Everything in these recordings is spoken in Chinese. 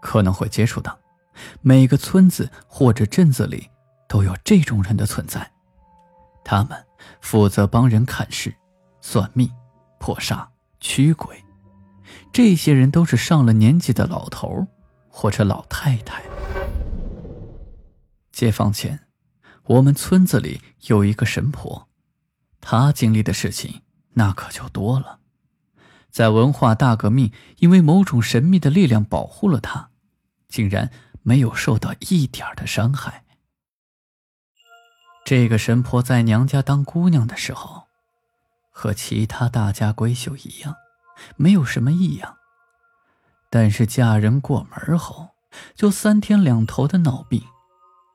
可能会接触到，每个村子或者镇子里都有这种人的存在。他们负责帮人看事、算命、破煞、驱鬼。这些人都是上了年纪的老头或者老太太。解放前，我们村子里有一个神婆，她经历的事情那可就多了。在文化大革命，因为某种神秘的力量保护了她，竟然没有受到一点的伤害。这个神婆在娘家当姑娘的时候，和其他大家闺秀一样，没有什么异样。但是嫁人过门后，就三天两头的闹病，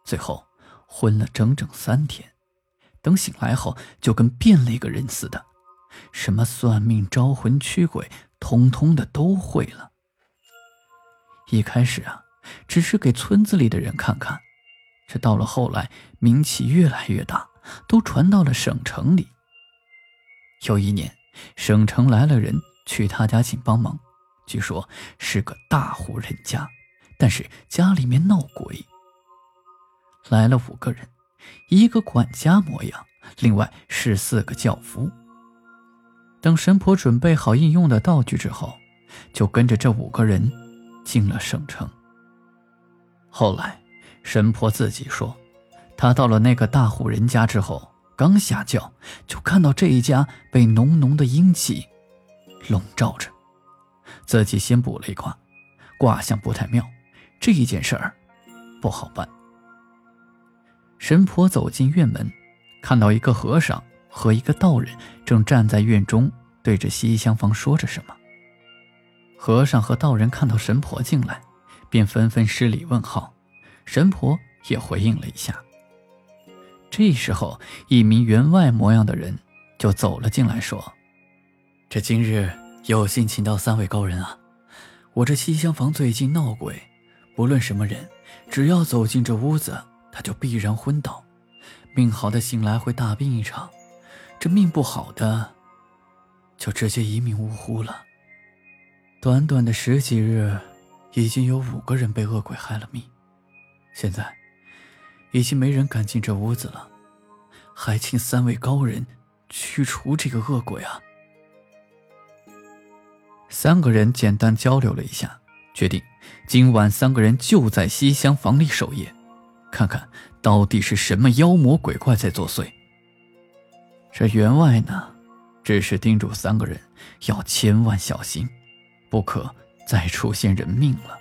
最后昏了整整三天，等醒来后，就跟变了一个人似的。什么算命、招魂、驱鬼，通通的都会了。一开始啊，只是给村子里的人看看，这到了后来，名气越来越大，都传到了省城里。有一年，省城来了人去他家请帮忙，据说是个大户人家，但是家里面闹鬼。来了五个人，一个管家模样，另外是四个轿夫。等神婆准备好应用的道具之后，就跟着这五个人进了省城。后来，神婆自己说，她到了那个大户人家之后，刚下轿就看到这一家被浓浓的阴气笼罩着，自己先卜了一卦，卦象不太妙，这一件事儿不好办。神婆走进院门，看到一个和尚。和一个道人正站在院中，对着西厢房说着什么。和尚和道人看到神婆进来，便纷纷施礼问好，神婆也回应了一下。这时候，一名员外模样的人就走了进来，说：“这今日有幸请到三位高人啊！我这西厢房最近闹鬼，不论什么人，只要走进这屋子，他就必然昏倒；命好的醒来会大病一场。”这命不好的，就直接一命呜呼了。短短的十几日，已经有五个人被恶鬼害了命。现在，已经没人敢进这屋子了，还请三位高人驱除这个恶鬼啊！三个人简单交流了一下，决定今晚三个人就在西厢房里守夜，看看到底是什么妖魔鬼怪在作祟。这员外呢，只是叮嘱三个人要千万小心，不可再出现人命了。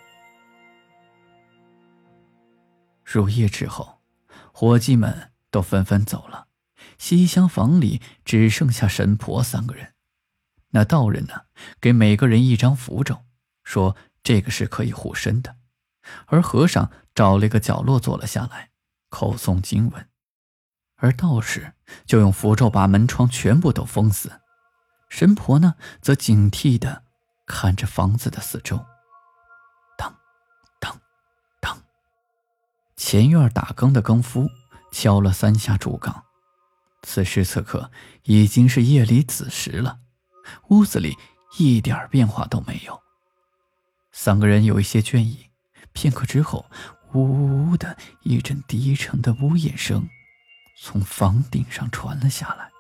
入夜之后，伙计们都纷纷走了，西厢房里只剩下神婆三个人。那道人呢，给每个人一张符咒，说这个是可以护身的，而和尚找了一个角落坐了下来，口诵经文。而道士就用符咒把门窗全部都封死，神婆呢则警惕的看着房子的四周。当，当，当，前院打更的更夫敲了三下竹杠。此时此刻已经是夜里子时了，屋子里一点变化都没有。三个人有一些倦意，片刻之后，呜呜呜的一阵低沉的呜咽声。从房顶上传了下来，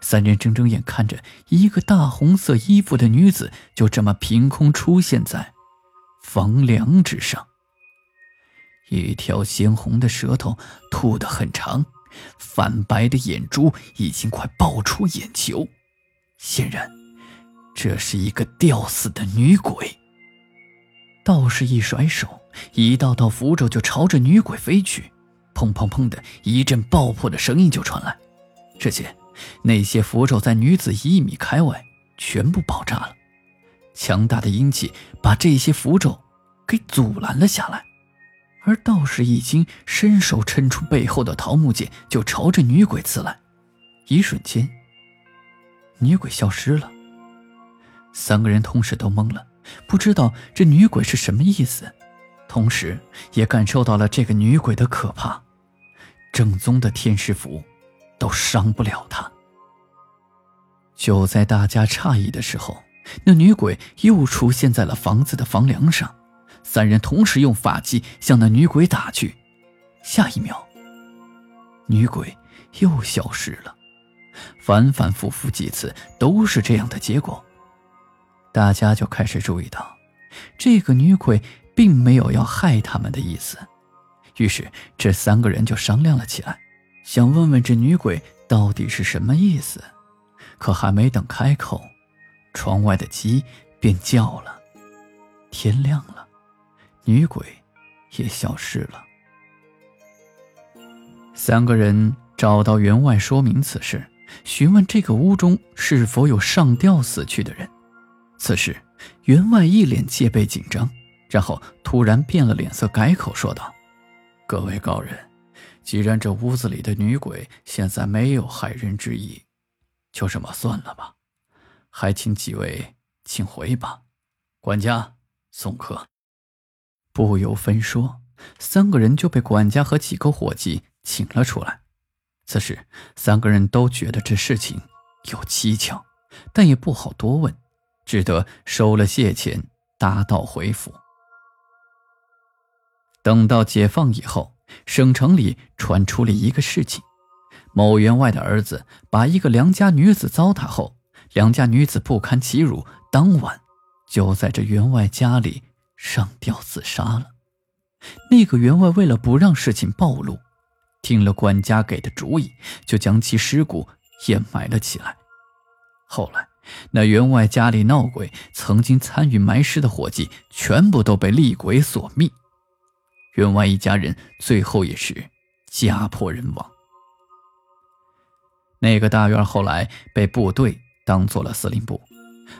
三人睁睁眼看着一个大红色衣服的女子就这么凭空出现在房梁之上。一条鲜红的舌头吐得很长，泛白的眼珠已经快爆出眼球，显然这是一个吊死的女鬼。道士一甩手，一道道符咒就朝着女鬼飞去。砰砰砰的一阵爆破的声音就传来，只见那些符咒在女子一米开外全部爆炸了，强大的阴气把这些符咒给阻拦了下来。而道士已经伸手抻出背后的桃木剑，就朝着女鬼刺来。一瞬间，女鬼消失了。三个人同时都懵了，不知道这女鬼是什么意思，同时也感受到了这个女鬼的可怕。正宗的天师符，都伤不了他。就在大家诧异的时候，那女鬼又出现在了房子的房梁上。三人同时用法器向那女鬼打去，下一秒，女鬼又消失了。反反复复几次都是这样的结果，大家就开始注意到，这个女鬼并没有要害他们的意思。于是这三个人就商量了起来，想问问这女鬼到底是什么意思。可还没等开口，窗外的鸡便叫了。天亮了。女鬼也消失了。三个人找到员外说明此事，询问这个屋中是否有上吊死去的人。此时，员外一脸戒备紧张，然后突然变了脸色，改口说道：“各位高人，既然这屋子里的女鬼现在没有害人之意，就这么算了吧。还请几位请回吧。管家送客。”不由分说，三个人就被管家和几个伙计请了出来。此时，三个人都觉得这事情有蹊跷，但也不好多问，只得收了谢钱，搭道回府。等到解放以后，省城里传出了一个事情：某员外的儿子把一个良家女子糟蹋后，良家女子不堪其辱，当晚就在这员外家里。上吊自杀了。那个员外为了不让事情暴露，听了管家给的主意，就将其尸骨掩埋了起来。后来，那员外家里闹鬼，曾经参与埋尸的伙计全部都被厉鬼所灭。员外一家人最后也是家破人亡。那个大院后来被部队当做了司令部。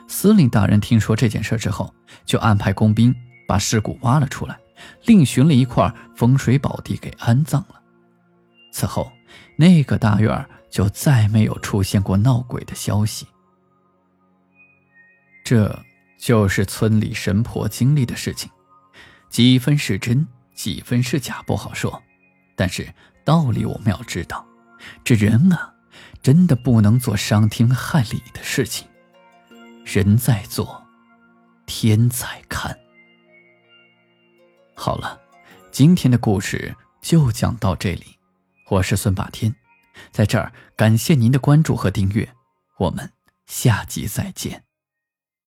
司令大人听说这件事之后，就安排工兵。把尸骨挖了出来，另寻了一块风水宝地给安葬了。此后，那个大院就再没有出现过闹鬼的消息。这就是村里神婆经历的事情，几分是真，几分是假，不好说。但是道理我们要知道，这人啊，真的不能做伤天害理的事情。人在做，天在看。好了，今天的故事就讲到这里。我是孙霸天，在这儿感谢您的关注和订阅，我们下集再见。